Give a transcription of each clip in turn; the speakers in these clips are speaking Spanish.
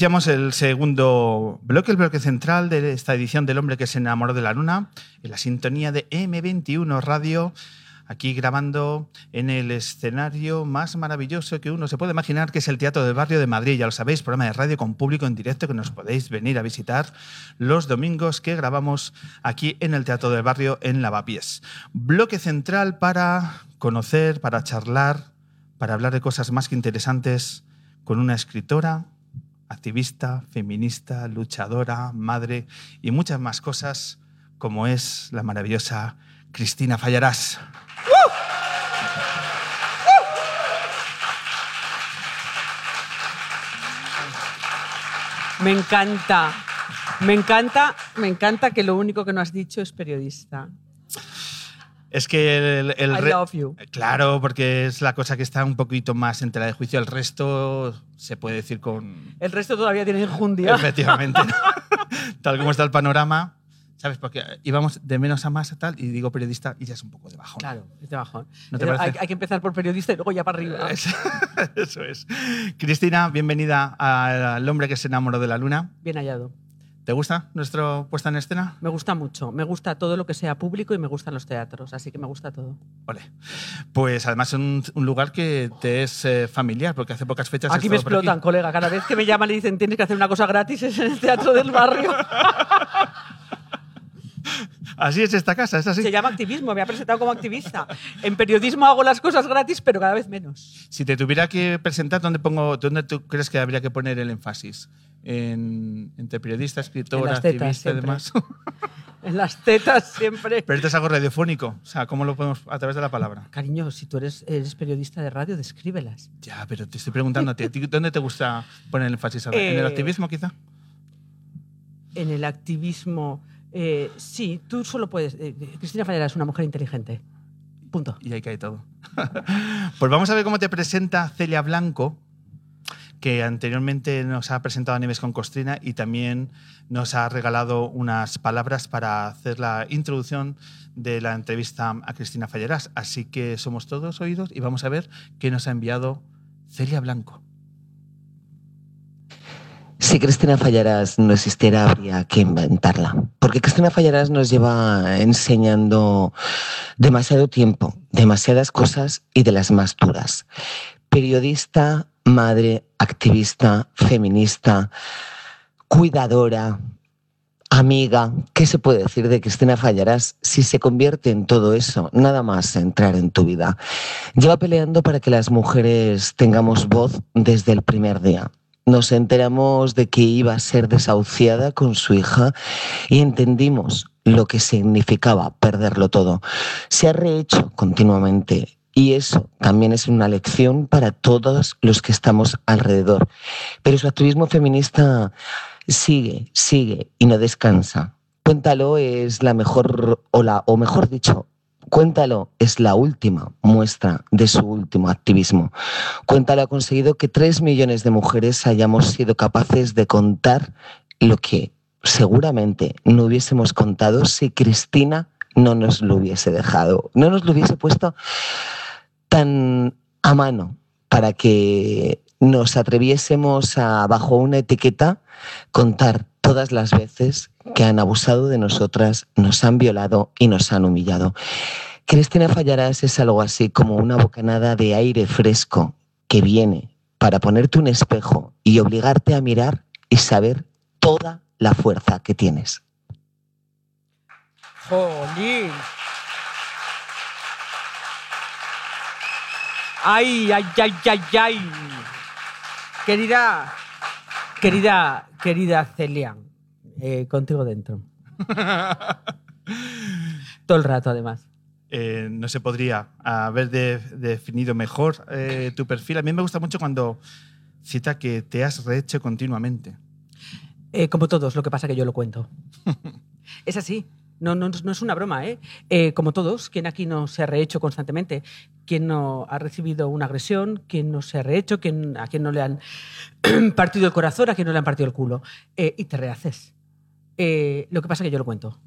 Iniciamos el segundo bloque, el bloque central de esta edición del hombre que se enamoró de la luna, en la sintonía de M21 Radio, aquí grabando en el escenario más maravilloso que uno se puede imaginar, que es el Teatro del Barrio de Madrid. Ya lo sabéis, programa de radio con público en directo que nos podéis venir a visitar los domingos que grabamos aquí en el Teatro del Barrio en Lavapiés. Bloque central para conocer, para charlar, para hablar de cosas más que interesantes con una escritora, activista, feminista, luchadora, madre y muchas más cosas, como es la maravillosa Cristina Fallarás. Me encanta, me encanta, me encanta que lo único que no has dicho es periodista. Es que el, el I love you. Claro, porque es la cosa que está un poquito más en tela de juicio. El resto se puede decir con... El resto todavía tiene enjundia. Efectivamente. tal como está el panorama, ¿sabes? Porque íbamos de menos a más a tal y digo periodista y ya es un poco de bajón. Claro, es de bajón. Hay, hay que empezar por periodista y luego ya para arriba. Es- Eso es. Cristina, bienvenida al hombre que se enamoró de la luna. Bien hallado. ¿Te gusta nuestra puesta en escena? Me gusta mucho. Me gusta todo lo que sea público y me gustan los teatros. Así que me gusta todo. Ole. Pues además es un, un lugar que te es eh, familiar, porque hace pocas fechas. has Aquí me explotan, colega. Cada vez que me llaman y dicen tienes que hacer una cosa gratis es en el teatro del barrio. Así es esta casa, es así. Se llama activismo. Me ha presentado como activista. En periodismo hago las cosas gratis, pero cada vez menos. Si te tuviera que presentar, ¿dónde, pongo, ¿dónde tú crees que habría que poner el énfasis? En, entre periodista, escritora, En activista y siempre. demás. En las tetas siempre. Pero esto es algo radiofónico. O sea, ¿cómo lo podemos a través de la palabra? Cariño, si tú eres, eres periodista de radio, descríbelas. Ya, pero te estoy preguntando a ti, ¿a ti ¿dónde te gusta poner el énfasis? ¿En el Eh, activismo, quizá? En el activismo, eh, sí, tú solo puedes. eh, Cristina Fallera es una mujer inteligente. Punto. Y ahí cae todo. pues vamos a ver cómo te presenta Celia Blanco, que anteriormente nos ha presentado a Nieves con Costrina y también nos ha regalado unas palabras para hacer la introducción de la entrevista a Cristina Falleras. Así que somos todos oídos y vamos a ver qué nos ha enviado Celia Blanco. Si Cristina Fallarás no existiera, habría que inventarla. Porque Cristina Fallarás nos lleva enseñando demasiado tiempo, demasiadas cosas y de las más duras. Periodista, madre, activista, feminista, cuidadora, amiga. ¿Qué se puede decir de Cristina Fallarás si se convierte en todo eso? Nada más entrar en tu vida. Lleva peleando para que las mujeres tengamos voz desde el primer día nos enteramos de que iba a ser desahuciada con su hija y entendimos lo que significaba perderlo todo. Se ha rehecho continuamente y eso también es una lección para todos los que estamos alrededor. Pero su activismo feminista sigue, sigue y no descansa. Cuéntalo es la mejor, o, la, o mejor dicho, Cuéntalo es la última muestra de su último activismo. Cuéntalo ha conseguido que tres millones de mujeres hayamos sido capaces de contar lo que seguramente no hubiésemos contado si Cristina no nos lo hubiese dejado, no nos lo hubiese puesto tan a mano para que nos atreviésemos a, bajo una etiqueta, contar todas las veces que han abusado de nosotras, nos han violado y nos han humillado. Cristina Fallarás es algo así como una bocanada de aire fresco que viene para ponerte un espejo y obligarte a mirar y saber toda la fuerza que tienes. ¡Jolín! ¡Ay, ay, ay, ay, ay! Querida, querida, querida Celia, eh, contigo dentro. Todo el rato, además. Eh, no se podría haber de- definido mejor eh, tu perfil. A mí me gusta mucho cuando cita que te has rehecho continuamente. Eh, como todos, lo que pasa que yo lo cuento. es así. No, no, es una broma, ¿eh? Eh, Como todos, ¿quién aquí no se ha rehecho constantemente? ¿Quién no ha recibido una agresión? ¿Quién no se ha rehecho? ¿Quién, ¿A quién no le han partido el corazón? ¿A quién no le han partido el culo? Eh, y te rehaces. Eh, lo que pasa es que yo lo cuento.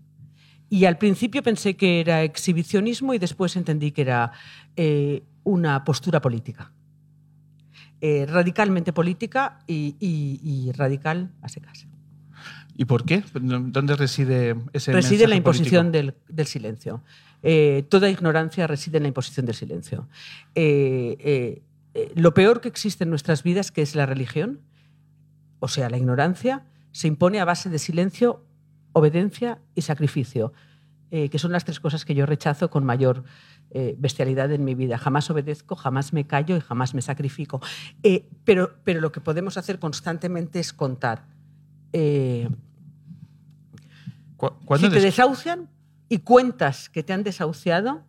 Y al principio pensé que era exhibicionismo y después entendí que era una postura política. Radicalmente política y- y radical a secas. ¿Y por qué? ¿Dónde reside ese reside en la imposición del, del silencio. Eh, toda ignorancia reside en la imposición del silencio. Eh, eh, eh, lo peor que existe en nuestras vidas, que es la religión, o sea, la ignorancia, se impone a base de silencio, obediencia y sacrificio, que son las tres cosas que yo rechazo con mayor bestialidad en mi vida. Jamás obedezco, jamás me callo y jamás me sacrifico. Pero, pero lo que podemos hacer constantemente es contar. Eh, Cu- ¿Cuándo si te des- desahucian y cuentas que te han desahuciado,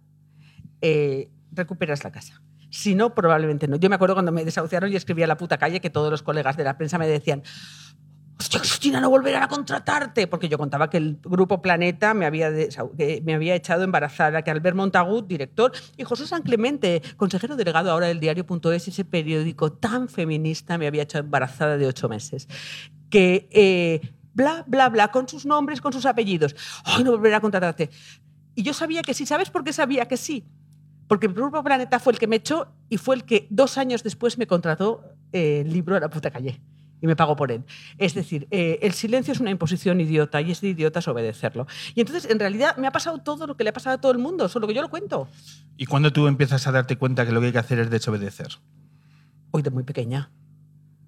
eh, recuperas la casa. Si no, probablemente no. Yo me acuerdo cuando me desahuciaron y escribía a la puta calle que todos los colegas de la prensa me decían Hostia, Cristina, no volverán a contratarte. Porque yo contaba que el grupo Planeta me había, que me había echado embarazada, que Albert Montagut, director, y José San Clemente, consejero delegado ahora del diario.es, ese periódico tan feminista, me había echado embarazada de ocho meses. Que eh, bla, bla, bla, con sus nombres, con sus apellidos. Ay, no volverá a contratarte. Y yo sabía que sí. ¿Sabes por qué sabía que sí? Porque el Grupo Planeta fue el que me echó y fue el que dos años después me contrató eh, el libro a la puta calle y me pagó por él. Es decir, eh, el silencio es una imposición idiota y es de idiotas obedecerlo. Y entonces, en realidad, me ha pasado todo lo que le ha pasado a todo el mundo, solo que yo lo cuento. ¿Y cuándo tú empiezas a darte cuenta que lo que hay que hacer es desobedecer? Hoy de muy pequeña.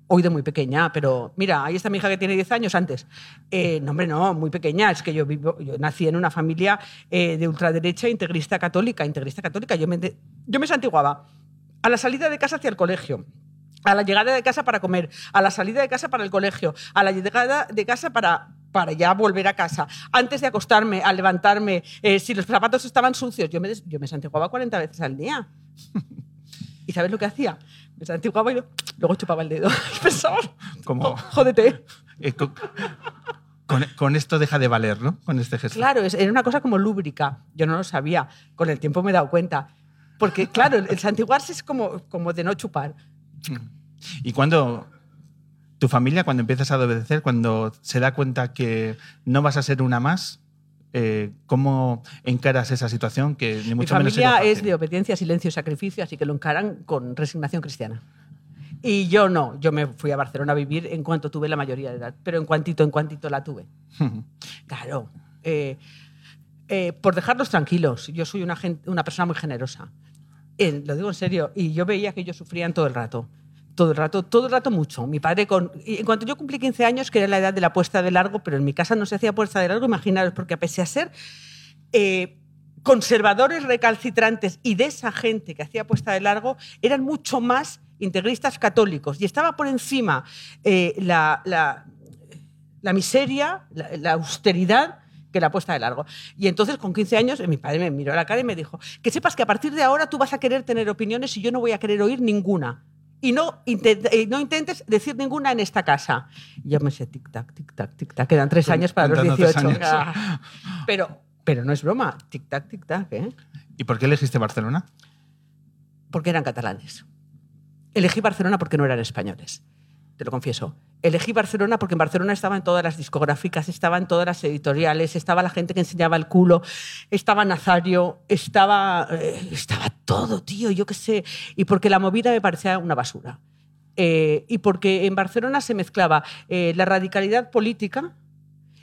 Hoy de muy pequeña, pero mira, ahí está mi hija que tiene 10 años antes. Eh, no, hombre, no, muy pequeña. Es que yo, vivo, yo nací en una familia eh, de ultraderecha, integrista católica. Integrista católica. Yo me, yo me santiguaba a la salida de casa hacia el colegio. A la llegada de casa para comer, a la salida de casa para el colegio, a la llegada de casa para, para ya volver a casa, antes de acostarme, al levantarme, eh, si los zapatos estaban sucios, yo me, yo me santiguaba 40 veces al día. ¿Y sabes lo que hacía? Me santiguaba y luego chupaba el dedo. Y pensaba, Como, "Oh, jódete. eh, con, con- con esto deja de valer, ¿no? Con este gesto. Claro, es- era una cosa como lúbrica. Yo no lo sabía. Con el tiempo me he dado cuenta. Porque, claro, el santiguarse es como, como de no chupar. Y cuando tu familia, cuando empiezas a obedecer, cuando se da cuenta que no vas a ser una más, eh, ¿cómo encaras esa situación? Que ni Mi mucho menos familia era es de obediencia, silencio y sacrificio, así que lo encaran con resignación cristiana. Y yo no, yo me fui a Barcelona a vivir en cuanto tuve la mayoría de edad, pero en cuantito, en cuantito la tuve. Claro. eh, eh, por dejarlos tranquilos. Yo soy una, gen- una persona muy generosa. Eh, lo digo en serio. Y yo veía que ellos sufrían todo el rato. Todo el rato, todo el rato mucho. Mi padre, con, en cuanto yo cumplí 15 años, que era la edad de la puesta de largo, pero en mi casa no se hacía puesta de largo, imaginaros, porque a ser eh, conservadores recalcitrantes y de esa gente que hacía puesta de largo, eran mucho más integristas católicos. Y estaba por encima eh, la, la- miseria, la, la austeridad que la puesta de largo. Y entonces, con 15 años, mi padre me miró a la cara y me dijo, que sepas que a partir de ahora tú vas a querer tener opiniones y yo no voy a querer oír ninguna. Y no, eh, no intentes decir ninguna en esta casa. Y yo me sé tic-tac, tic-tac, tic-tac. Quedan tres años para los contando tres 18. años. Ah. Pero, pero no es broma. Tic-tac, tic-tac, ¿eh? ¿Y por qué elegiste Barcelona? porque eran catalanes. Elegí Barcelona porque no eran españoles, te lo confieso. Elegí Barcelona porque en Barcelona estaban todas las discográficas, estaban todas las editoriales, estaba la gente que enseñaba el culo, estaba Nazario, estaba, eh, estaba todo, tío, yo qué sé. Y porque la movida me parecía una basura. Eh, y porque en Barcelona se mezclaba eh, la radicalidad política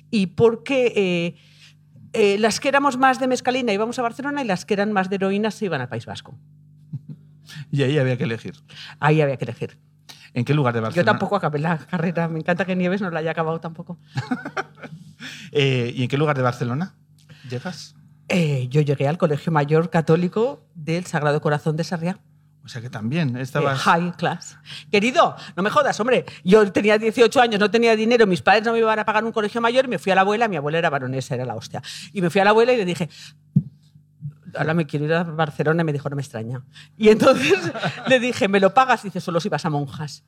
y porque las que éramos más de mezcalina íbamos a Barcelona y las que eran más de heroína se iban al País Vasco. Y ahí había que elegir. Ahí había que elegir. ¿En qué lugar de Yo Barcelona? tampoco acabé la carrera. Me encanta que Nieves no la haya acabado tampoco. Eh, ¿Y en qué lugar de Barcelona llegas? Eh, yo llegué al Colegio Mayor Católico del Sagrado Corazón de Sarriá. O sea que también Eh, estabas... high class. Querido, no me jodas, hombre. Yo tenía 18 años, no tenía dinero, mis padres no me iban a pagar un colegio mayor y me fui a la abuela. Mi abuela era baronesa, era la hostia. Y me fui a la abuela y le dije, ahora me quiero ir a Barcelona y me dijo, no me extraña. Y entonces le dije, ¿me lo pagas? Y dice, solo si vas a monjas.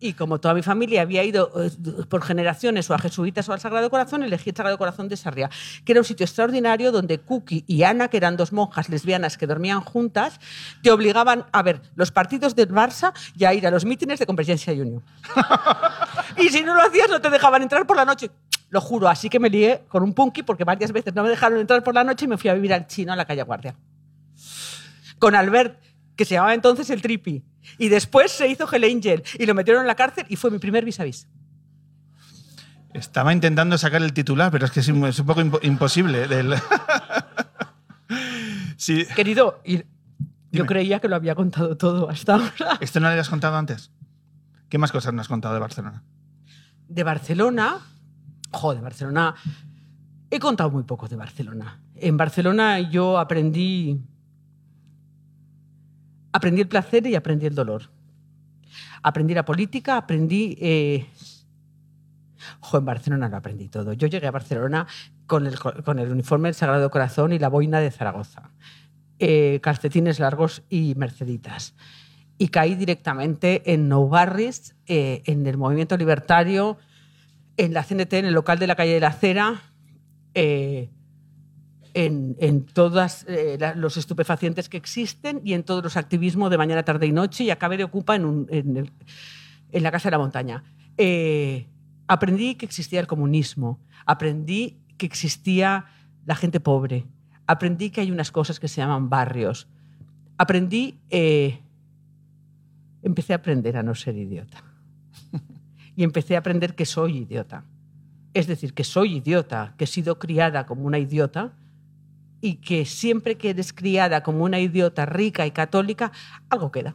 Y como toda mi familia había ido eh, por generaciones o a jesuitas o al Sagrado Corazón, elegí el Sagrado Corazón de Sarriá, que era un sitio extraordinario donde Cookie y Ana, que eran dos monjas lesbianas que dormían juntas, te obligaban a ver los partidos del Barça y a ir a los mítines de Convergencia y Unión. y si no lo hacías, no te dejaban entrar por la noche. Lo juro, así que me lié con un punky porque varias veces no me dejaron entrar por la noche y me fui a vivir al chino a la calle Guardia. Con Albert, que se llamaba entonces el Tripi. Y después se hizo Hell Angel y lo metieron en la cárcel y fue mi primer vis a vis. Estaba intentando sacar el titular, pero es que es un poco impo- imposible. del- sí. Querido, yo Dime. creía que lo había contado todo hasta ahora. ¿Esto no lo habías contado antes? ¿Qué más cosas nos has contado de Barcelona? De Barcelona, joder, Barcelona, he contado muy poco de Barcelona. En Barcelona yo aprendí, aprendí el placer y aprendí el dolor. Aprendí la política, aprendí... Eh, en Barcelona lo aprendí todo. Yo llegué a Barcelona con el, con el uniforme del Sagrado Corazón y la boina de Zaragoza. Eh, calcetines largos y merceditas. Y caí directamente en Nou Barris, eh, en el movimiento libertario, en la CNT, en el local de la calle de la Acera, eh, en, todos los estupefacientes que existen y en todos los activismos de mañana, tarde y noche, y acabé de ocupa en, un- la Casa de la Montaña. Eh, aprendí que existía el comunismo, aprendí que existía la gente pobre, aprendí que hay unas cosas que se llaman barrios, aprendí, eh, empecé a aprender a no ser idiota. Y empecé a aprender que soy idiota. Es decir, que soy idiota, que he sido criada como una idiota y que siempre que eres criada como una idiota rica y católica, algo queda.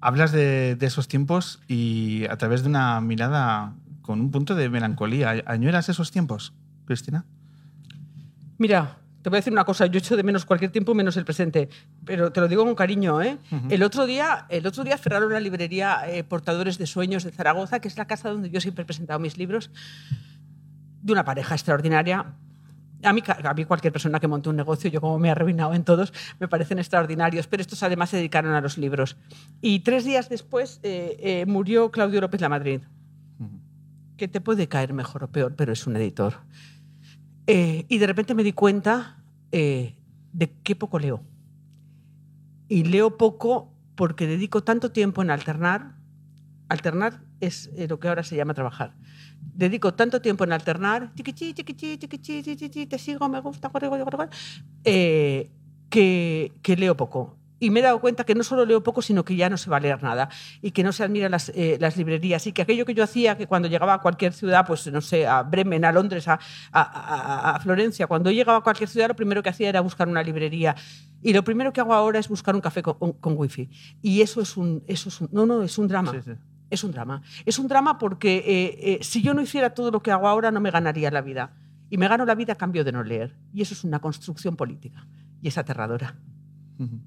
Hablas de, de esos tiempos y a través de una mirada con un punto de melancolía. ¿Añoras esos tiempos, Cristina? Mira, te voy a decir una cosa, yo echo de menos cualquier tiempo menos el presente, pero te lo digo con cariño. ¿eh? el, otro día, el otro día cerraron la librería eh, Portadores de Sueños de Zaragoza, que es la casa donde yo siempre he presentado mis libros, de una pareja extraordinaria. A mí, a mí cualquier persona que monte un negocio, yo como me he arruinado en todos, me parecen extraordinarios, pero estos además se dedicaron a los libros. Y tres días después eh, eh, murió Claudio López Lamadrid, que te puede caer mejor o peor, pero es un editor. Eh, y de repente me di cuenta eh, de qué poco leo. Y leo poco porque dedico tanto tiempo en alternar. Alternar es eh, lo que ahora se llama trabajar. Dedico tanto tiempo en alternar, tiquichi, tiquichi, tiquichi, te sigo, me gusta, eh, que, que leo poco. Y me he dado cuenta que no solo leo poco, sino que ya no se va a leer nada y que no se admiran las, eh, las librerías y que aquello que yo hacía, que cuando llegaba a cualquier ciudad, pues no sé, a Bremen, a Londres, a, a- a- a Florencia, cuando llegaba a cualquier ciudad, lo primero que hacía era buscar una librería. Y lo primero que hago ahora es buscar un café con, con wifi. Y eso es un, eso es un, no, no, es un drama. Sí, sí. Es un drama. Es un drama porque eh, eh, si yo no hiciera todo lo que hago ahora, no me ganaría la vida. Y me gano la vida a cambio de no leer. Y eso es una construcción política. Y es aterradora. Ujú.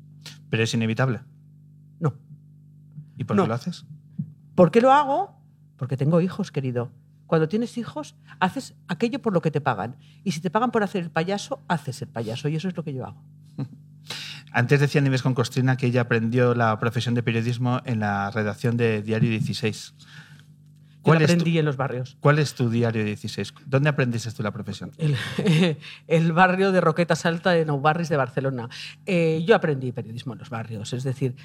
Pero es inevitable. No. ¿Y por No. qué lo haces? ¿Por qué lo hago? Porque tengo hijos, querido. Cuando tienes hijos, haces aquello por lo que te pagan. Y si te pagan por hacer el payaso, haces el payaso. Y eso es lo que yo hago. Antes decía Nieves con Costrina que ella aprendió la profesión de periodismo en la redacción de Diario 16. Yo ¿Cuál tu, aprendí en los barrios. ¿Cuál es tu Diario 16? ¿Dónde aprendiste tú la profesión? El, el barrio de Roqueta Salta de Nou Barris de Barcelona. Eh, yo aprendí periodismo en los barrios, es decir,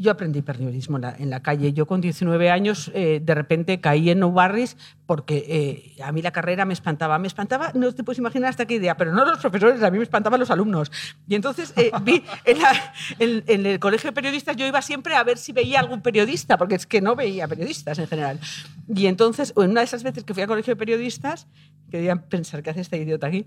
yo aprendí periodismo en la, calle. Yo con 19 años eh, de repente caí en Nou Barris porque eh, a mí la carrera me espantaba. Me espantaba, no te puedes imaginar hasta qué idea, pero no los profesores, a mí me espantaban los alumnos. Y entonces eh, vi en, el colegio de periodistas yo iba siempre a ver si veía algún periodista, porque es que no veía periodistas en general. Y entonces, en una de esas veces que fui al colegio de periodistas, que debían pensar que hace este idiota aquí,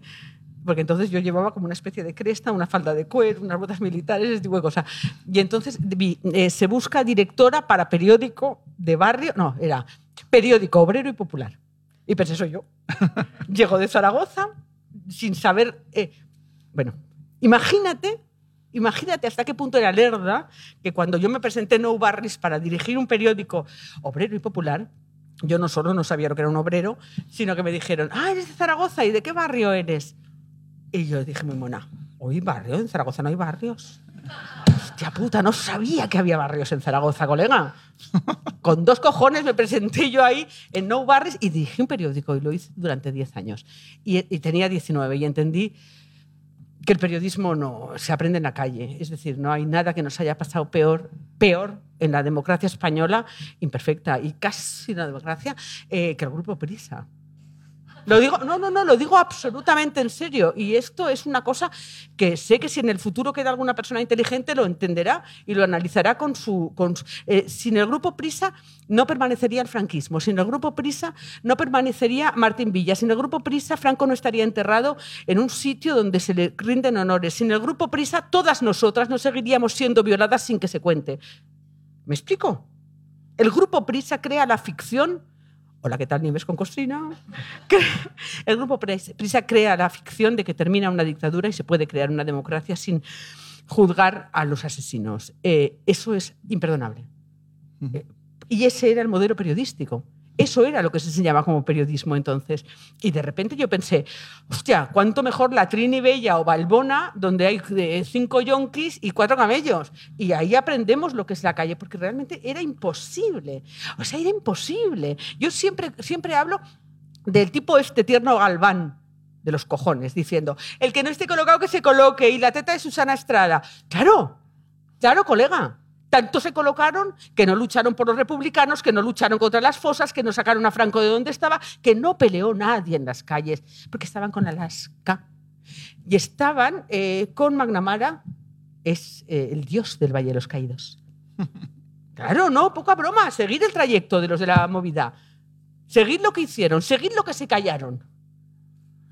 porque entonces yo llevaba como una especie de cresta, una falda de cuero, unas botas militares, ese tipo de cosas. Y entonces vi, eh, se busca directora para periódico de barrio, no, era periódico obrero y popular. Y pensé, soy yo. Llego de Zaragoza sin saber... eh, bueno, imagínate, imagínate hasta qué punto era lerda que cuando yo me presenté en Nou Barris para dirigir un periódico obrero y popular, yo no solo no sabía lo que era un obrero, sino que me dijeron, ah, eres de Zaragoza, ¿y de qué barrio eres? Y yo dije muy mona, ¿hoy barrio? En Zaragoza no hay barrios. Hostia puta, no sabía que había barrios en Zaragoza, colega. Con dos cojones me presenté yo ahí en No Barrios y dirigí un periódico y lo hice durante 10 años. Y, y tenía 19 y entendí que el periodismo no se aprende en la calle. Es decir, no hay nada que nos haya pasado peor, peor en la democracia española, imperfecta y casi una democracia, eh, que el grupo Prisa. Lo digo, no, no, no, lo digo absolutamente en serio. Y esto es una cosa que sé que si en el futuro queda alguna persona inteligente lo entenderá y lo analizará con su. Con eh, sin el grupo Prisa no permanecería el franquismo. Sin el grupo Prisa no permanecería Martín Villa. Sin el grupo Prisa Franco no estaría enterrado en un sitio donde se le rinden honores. Sin el grupo Prisa todas nosotras no seguiríamos siendo violadas sin que se cuente. ¿Me explico? El grupo Prisa crea la ficción. Hola, ¿qué tal, Nieves con Costrina? El grupo Prisa crea la ficción de que termina una dictadura y se puede crear una democracia sin juzgar a los asesinos. Eh, eso es imperdonable. Eh, y ese era el modelo periodístico. Eso era lo que se enseñaba como periodismo entonces. Y de repente yo pensé, hostia, cuánto mejor la Trini Bella o Balbona, donde hay eh, cinco yonkis y cuatro camellos. Y ahí aprendemos lo que es la calle, porque realmente era imposible. O sea, era imposible. Yo siempre, siempre hablo del tipo este tierno Galván de los cojones, diciendo, el que no esté colocado que se coloque y la teta de Susana Estrada. Claro, claro, colega. Tanto se colocaron que no lucharon por los republicanos, que no lucharon contra las fosas, que no sacaron a Franco de donde estaba, que no peleó nadie en las calles, porque estaban con Alaska. Y estaban eh, con McNamara, es eh, el dios del Valle de los Caídos. Claro, no, poca broma. Seguir el trayecto de los de la movida. Seguid lo que hicieron, seguid lo que se callaron.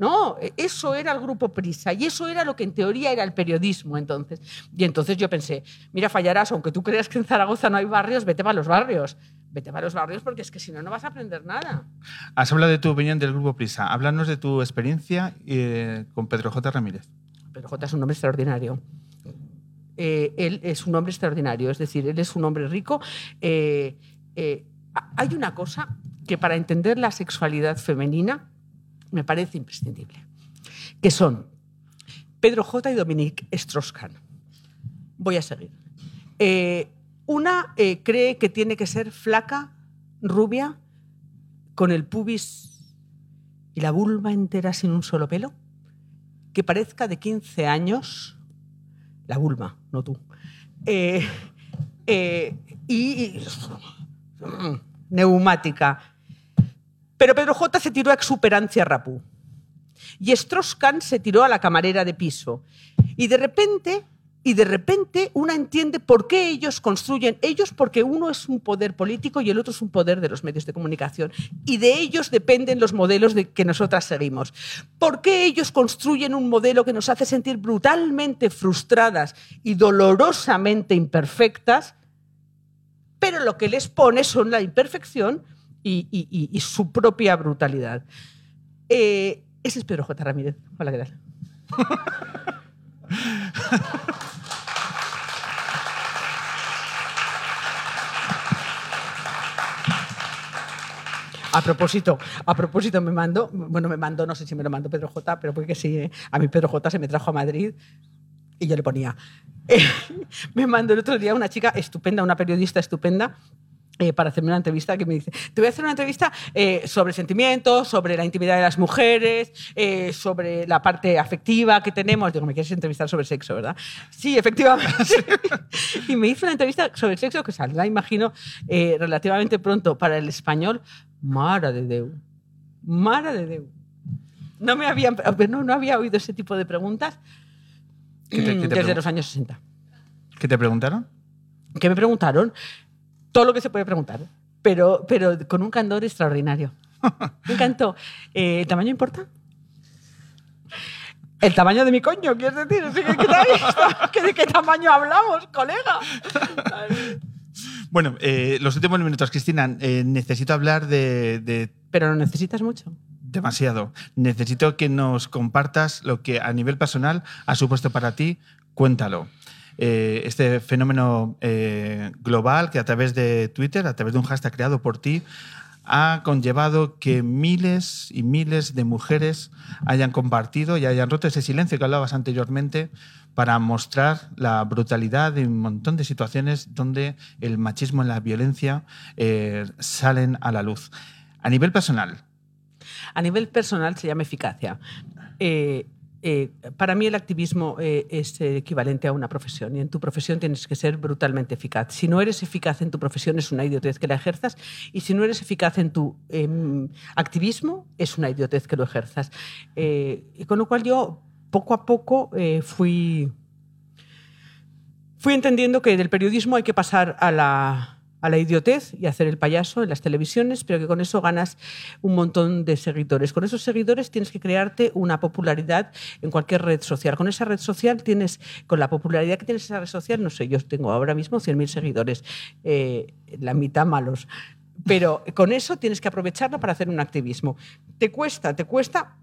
No, e- eso era el grupo Prisa y eso era lo que en teoría era el periodismo entonces. Y entonces yo pensé, mira, fallarás, aunque tú creas que en Zaragoza no hay barrios, vete para los barrios. Vete para los barrios porque es que si no, no vas a aprender nada. Has hablado de tu opinión del grupo Prisa. Háblanos de tu experiencia eh, con Pedro J. Ramírez. Pedro J es un hombre extraordinario. Eh, él es un hombre extraordinario, es decir, él es un hombre rico. Eh, ha- hay una cosa que para entender la sexualidad femenina me parece imprescindible, que son Pedro J y Dominique Strauss-Kahn. Voy a seguir. Eh, una eh, cree que tiene que ser flaca, rubia, con el pubis y la vulva entera sin un solo pelo que parezca de 15 años, la vulva, no tú, eh, y, y- neumática. Pero Pedro J se tiró a exuperancia rapú. Y Strauss-Kahn se tiró a la camarera de piso. Y de repente, y de repente una entiende por qué ellos construyen, ellos porque uno es un poder político y el otro es un poder de los medios de comunicación. Y de ellos dependen los modelos de que nosotras seguimos. ¿Por qué ellos construyen un modelo que nos hace sentir brutalmente frustradas y dolorosamente imperfectas? Pero lo que les pone son la imperfección y, su propia brutalidad. Eh, ese es Pedro J. Ramírez. Hola, ¿qué tal? A propósito, a propósito me mando, bueno, me mandó, no sé si me lo mandó Pedro J, pero porque sí, eh, a mí Pedro J se me trajo a Madrid y yo le ponía. me mandó el otro día una chica estupenda, una periodista estupenda, eh, para hacerme una entrevista que me dice, te voy a hacer una entrevista eh, sobre sentimientos, sobre la intimidad de las mujeres, eh, sobre la parte afectiva que tenemos. Digo, me quieres entrevistar sobre sexo, ¿verdad? Sí, efectivamente. y me hizo una entrevista sobre sexo que saldrá, imagino, relativamente pronto para el español. Mara de Déu. Mara de Déu. No me habían, no, no había oído ese tipo de preguntas ¿Qué te- qué te desde los años 60. ¿Qué te preguntaron? que me preguntaron todo lo que se puede preguntar, pero, pero con un candor extraordinario. Me encantó. Eh, ¿El tamaño importa? El tamaño de mi coño, quieres decir. Sí, ¿qué, tal? ¿Qué- ¿De qué tamaño hablamos, colega? Bueno, eh, los últimos minutos, Cristina, eh, necesito hablar de, de Pero lo necesitas mucho. demasiado. Necesito que nos compartas lo que a nivel personal ha supuesto para ti. Cuéntalo. Eh, este fenómeno eh, global que a través de Twitter, a través de un hashtag creado por ti, ha conllevado que miles y miles de mujeres hayan compartido y hayan roto ese silencio que hablabas anteriormente para mostrar la brutalidad de un montón de situaciones donde el machismo y la violencia eh, salen a la luz. A nivel personal. A nivel personal se llama eficacia. Eh, para mí el activismo eh, es equivalente a una profesión y en tu profesión tienes que ser brutalmente eficaz. Si no eres eficaz en tu profesión es una idiotez que la ejerzas y si no eres eficaz en tu em, activismo es una idiotez que lo ejerzas. Eh, y con lo cual yo poco a poco fui, fui entendiendo que del periodismo hay que pasar a la, a la idiotez y hacer el payaso en las televisiones, pero que con eso ganas un montón de seguidores. Con esos seguidores tienes que crearte una popularidad en cualquier red social. Con esa red social tienes, con la popularidad que tienes esa red social, no sé, yo tengo ahora mismo 100.000 seguidores, eh, la mitad malos. Pero con eso tienes que aprovecharlo para hacer un activismo. Te cuesta, te cuesta,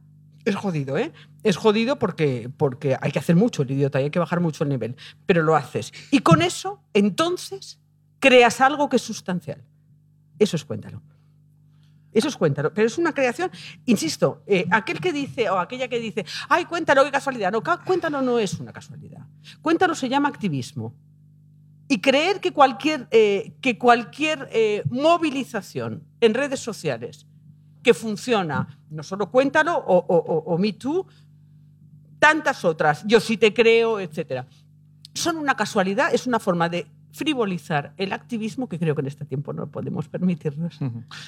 es jodido, ¿eh? Es jodido porque, porque hay que hacer mucho el idiota y hay que bajar mucho el nivel, pero lo haces. Y con eso, entonces, creas algo que es sustancial. Eso es cuéntalo. Eso es cuéntalo. Pero es una creación, insisto, eh, aquel que dice o aquella que dice, ay, cuéntalo, qué casualidad. No, cuéntalo no es una casualidad. Cuéntalo se llama activismo. Y creer que cualquier, eh, que cualquier eh, movilización en redes sociales que funciona, no solo cuéntalo o, o, Me Too, tantas otras, yo sí te creo, etc. Son una casualidad, es una forma de frivolizar el activismo que creo que en este tiempo no podemos permitirnos.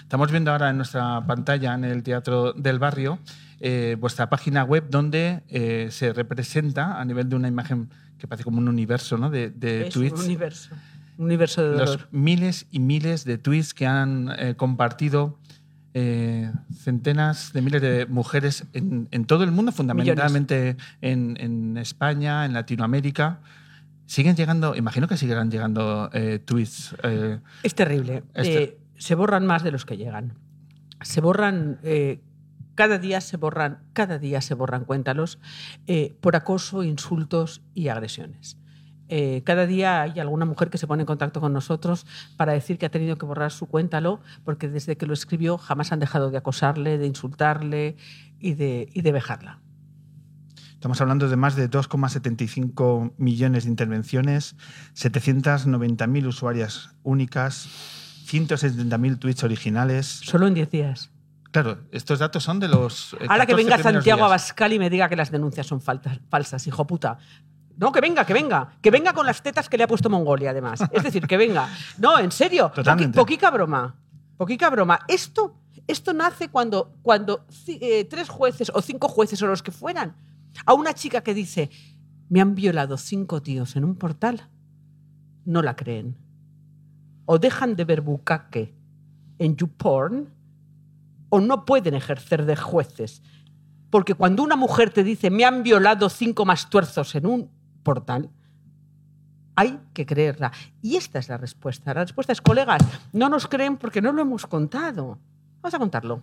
Estamos viendo ahora en nuestra pantalla, en el Teatro del Barrio, eh, vuestra página web donde eh, se representa a nivel de una imagen que parece como un universo ¿no? de, de es tweets. Un universo, un universo de dolor. Los miles y miles de tweets que han eh, compartido centenas de miles de mujeres en, en todo el mundo, fundamentalmente en, en, España, en Latinoamérica. Siguen llegando, imagino que seguirán llegando eh, tweets. Eh, es terrible. este- Eh, se borran más de los que llegan. Se borran, eh, cada día se borran, cada día se borran, cuéntalos, eh, por acoso, insultos y agresiones. Eh, cada día hay alguna mujer que se pone en contacto con nosotros para decir que ha tenido que borrar su cuéntalo porque desde que lo escribió jamás han dejado de acosarle, de insultarle y de, y de vejarla. Estamos hablando de más de 2,75 millones de intervenciones, 790.000 usuarias únicas, 170.000 tweets originales. Solo en 10 días. Claro, estos datos son de los. eh, Ahora que 14 venga Santiago días. Abascal y me diga que las denuncias son faltas- falsas, hijo puta. No, que venga, que venga. Que venga con las tetas que le ha puesto Mongolia, además. Es decir, que venga. No, en serio. Poqui- Totalmente. poquica broma. Poquica broma. Esto, esto nace cuando, cuando eh, tres jueces o cinco jueces o los que fueran, a una chica que dice, me han violado cinco tíos en un portal, no la creen. O dejan de ver bucaque en YouPorn o no pueden ejercer de jueces. Porque cuando una mujer te dice, me han violado cinco más tuerzos en un portal, hay que creerla. Y esta es la respuesta. La respuesta es, colegas, no nos creen porque no lo hemos contado. Vamos a contarlo.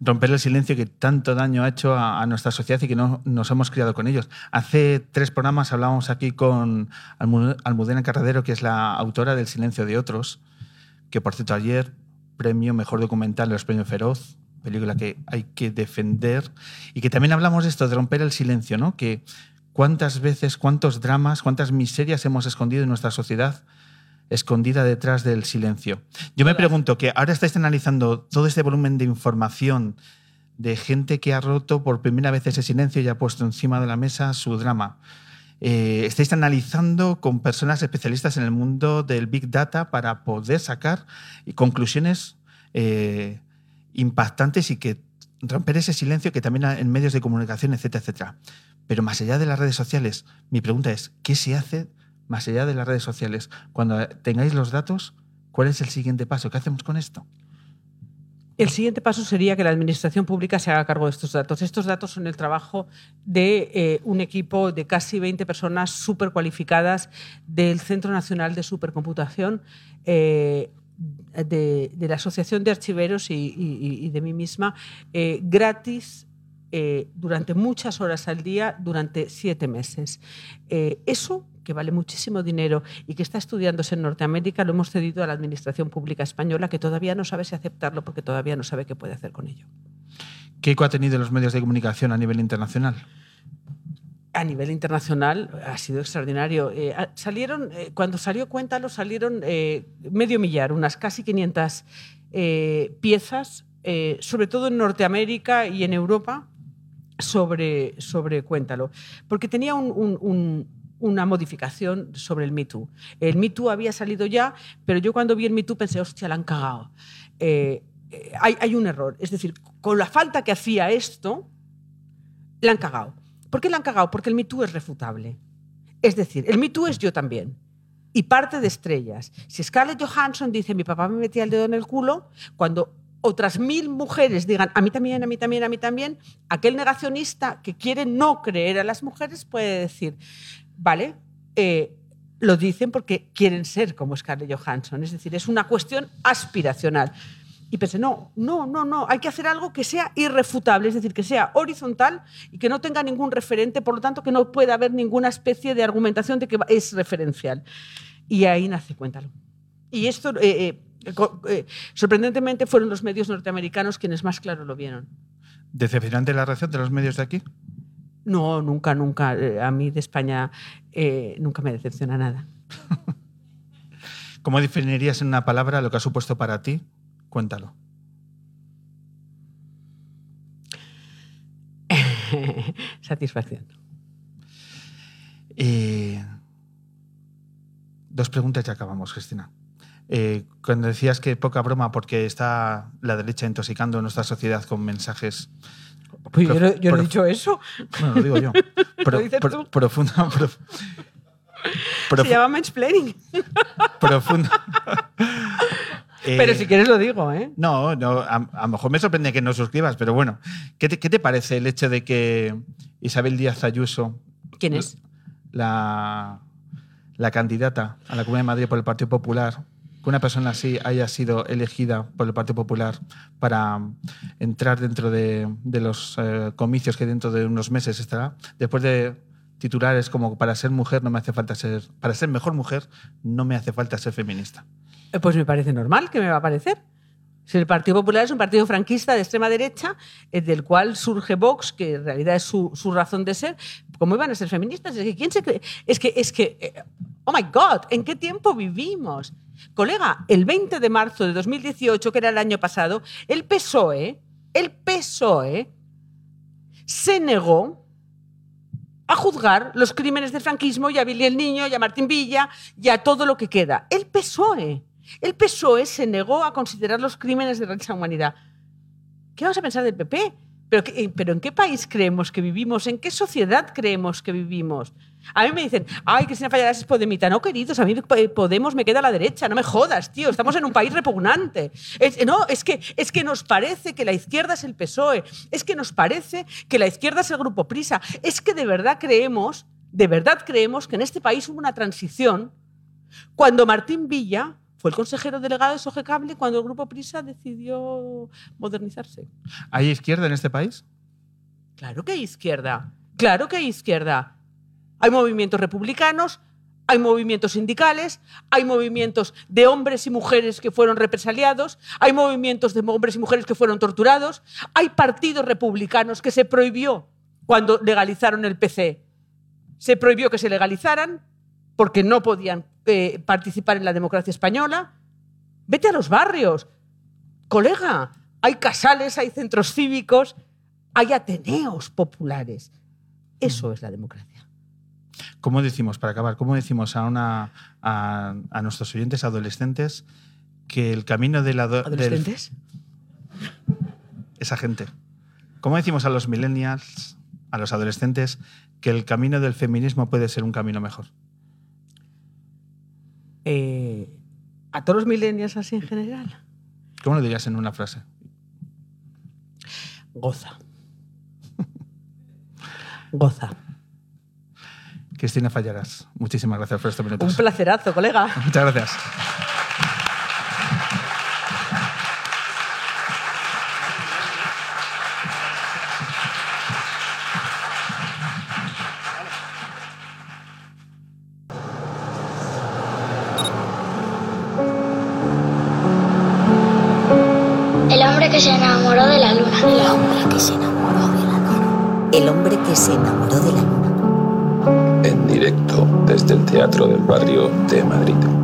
Romper el silencio que tanto daño ha hecho a, nuestra sociedad y que no nos hemos criado con ellos. Hace tres programas hablábamos aquí con Almu- Almudena Carradero, que es la autora del Silencio de Otros, que por cierto ayer premio Mejor Documental en los Premios Feroz, película que hay que defender, y que también hablamos de esto, de romper el silencio, ¿no? Que cuántas veces, cuántos dramas, cuántas miserias hemos escondido en nuestra sociedad escondida detrás del silencio. Yo me pregunto que ahora estáis analizando todo este volumen de información de gente que ha roto por primera vez ese silencio y ha puesto encima de la mesa su drama. Eh, estáis analizando con personas especialistas en el mundo del Big Data para poder sacar conclusiones eh, impactantes y que romper ese silencio que también en medios de comunicación, etcétera, etcétera. Pero más allá de las redes sociales, mi pregunta es, ¿qué se hace más allá de las redes sociales? Cuando tengáis los datos, ¿cuál es el siguiente paso? ¿Qué hacemos con esto? El siguiente paso sería que la Administración Pública se haga cargo de estos datos. Estos datos son el trabajo de eh, un equipo de casi 20 personas súper cualificadas del Centro Nacional de Supercomputación, eh, de, la Asociación de Archiveros y, de mí misma, eh, gratis eh, durante muchas horas al día, durante siete meses. Eh, eso que vale muchísimo dinero y que está estudiándose en Norteamérica, lo hemos cedido a la Administración Pública Española, que todavía no sabe si aceptarlo porque todavía no sabe qué puede hacer con ello. ¿Qué eco ha tenido los medios de comunicación a nivel internacional? a nivel internacional ha sido extraordinario. Eh, salieron, eh, cuando salió Cuéntalo, salieron eh, medio millar, unas casi 500 piezas, sobre todo en Norteamérica y en Europa, sobre, sobre Cuéntalo. Porque tenía una modificación sobre el Me Too. El Me Too había salido ya, pero yo cuando vi el Me Too pensé, hostia, la han cagado. hay, hay un error. Es decir, con la falta que hacía esto, la han cagado. ¿Por qué la han cagado? Porque el Me Too es refutable. Es decir, el Me Too es yo también. Y parte de estrellas. Si Scarlett Johansson dice mi papá me metía el dedo en el culo, cuando otras mil mujeres digan a mí también, a mí también, a mí también, aquel negacionista que quiere no creer a las mujeres puede decir, vale, eh, lo dicen porque quieren ser como Scarlett Johansson. Es decir, es una cuestión aspiracional. Y pensé, no, no, no, no, hay que hacer algo que sea irrefutable, es decir, que sea horizontal y que no tenga ningún referente, por lo tanto que no pueda haber ninguna especie de argumentación de que es referencial. Y ahí nace Cuéntalo. Y esto, eh, eh, sorprendentemente, fueron los medios norteamericanos quienes más claro lo vieron. ¿Decepcionante la reacción de los medios de aquí? No, nunca, nunca. A mí de España nunca me decepciona nada. ¿Cómo definirías en una palabra lo que ha supuesto para ti Cuéntalo. Satisfacción. Eh, dos preguntas y acabamos, Cristina. Eh, cuando decías que poca broma porque está la derecha intoxicando nuestra sociedad con mensajes... Pues yo, no, he dicho eso. Bueno, lo digo yo. ¿Lo dices tú? Profunda, Se llama mansplaining. Profunda, pero si quieres lo digo, ¿eh? No, no a, lo mejor me sorprende que no suscribas, pero bueno. ¿Qué te, parece el hecho de que Isabel Díaz Ayuso. ¿Quién es? La, la candidata a la Comunidad de Madrid por el Partido Popular, que una persona así haya sido elegida por el Partido Popular para entrar dentro de, los eh, comicios que dentro de unos meses estará, después de titulares como para ser mujer no me hace falta ser, para ser mejor mujer no me hace falta ser feminista. Eh, pues me parece normal que me va a parecer. Si el Partido Popular es un partido franquista de extrema derecha, eh, del cual surge Vox, que en realidad es su, razón de ser, ¿cómo iban a ser feministas? Es que, ¿quién? Es que, es que, oh my God, ¿en qué tiempo vivimos? Colega, el 20 de marzo de 2018, que era el año pasado, el PSOE, el PSOE, se negó a juzgar los crímenes del franquismo y a Billy el Niño y a Martín Villa y a todo lo que queda. El PSOE. El PSOE se negó a considerar los crímenes de la humanidad. ¿Qué vamos a pensar del PP? ¿Pero, eh, ¿Pero en qué país creemos que vivimos? ¿En qué sociedad creemos que vivimos? A mí me dicen, ay, Cristina Fallarás es podemita. No, queridos, a mí Podemos me queda a la derecha. No me jodas, tío. Estamos en un país repugnante. no, es que, es que nos parece que la izquierda es el PSOE. Es que nos parece que la izquierda es el Grupo Prisa. Es que de verdad creemos, de verdad creemos que en este país hubo una transición cuando Martín Villa fue el consejero delegado de Sogecable cuando el Grupo Prisa decidió modernizarse. ¿Hay izquierda en este país? Claro que hay izquierda. Claro que hay izquierda. Hay movimientos republicanos, hay movimientos sindicales, hay movimientos de hombres y mujeres que fueron represaliados, hay movimientos de hombres y mujeres que fueron torturados, hay partidos republicanos que se prohibió cuando legalizaron el PC. Se prohibió que se legalizaran porque no podían eh, participar en la democracia española. Vete a los barrios. Colega, hay casales, hay centros cívicos, hay ateneos populares. Eso es la democracia. ¿Cómo decimos, para acabar, cómo decimos a, una, a, nuestros oyentes adolescentes que el camino de la... ¿Adolescentes? esa gente. ¿Cómo decimos a los millennials, a los adolescentes, que el camino del feminismo puede ser un camino mejor? Eh, a todos los millennials así en general. ¿Cómo lo dirías en una frase? Goza. Goza. Cristina Fallarás, muchísimas gracias por este minuto. Un placerazo, colega. Muchas gracias. De Madrid.